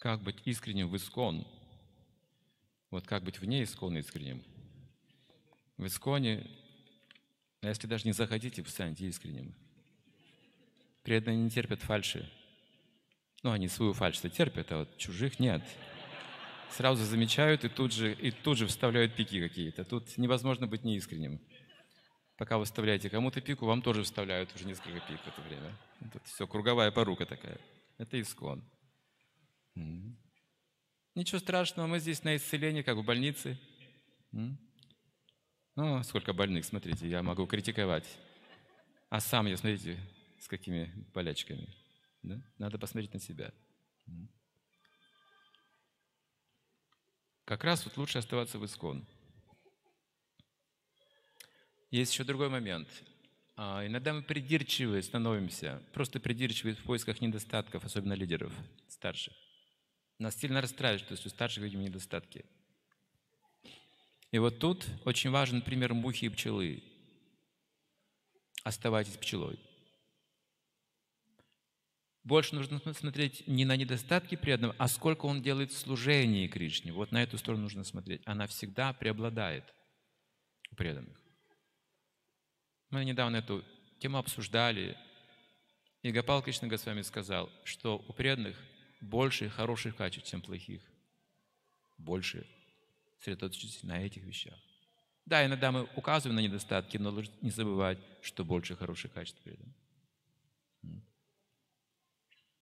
Как быть искренним в искон? Вот как быть вне искона искренним? В исконе, а если даже не захотите, вы станете искренним. Преданные не терпят фальши. Ну, они свою фальшь терпят, а вот чужих нет. Сразу замечают и тут же, и тут же вставляют пики какие-то. Тут невозможно быть неискренним. Пока вы вставляете кому-то пику, вам тоже вставляют уже несколько пик в это время. Тут все, круговая порука такая. Это искон. Ничего страшного, мы здесь на исцелении, как в больнице. Ну, сколько больных, смотрите, я могу критиковать. А сам я, смотрите, с какими болячками. Да? Надо посмотреть на себя. Как раз вот лучше оставаться в искон. Есть еще другой момент. А, иногда мы придирчивы становимся, просто придирчивы в поисках недостатков, особенно лидеров старших. Нас сильно расстраивает, что у старших видим недостатки. И вот тут очень важен пример мухи и пчелы. Оставайтесь пчелой. Больше нужно смотреть не на недостатки преданного, а сколько он делает в служении Кришне. Вот на эту сторону нужно смотреть. Она всегда преобладает у преданных. Мы недавно эту тему обсуждали, и Гопал Кришна Госвами сказал, что у преданных больше хороших качеств, чем плохих. Больше сосредоточиться на этих вещах. Да, иногда мы указываем на недостатки, но нужно не забывать, что больше хороших качеств преданных.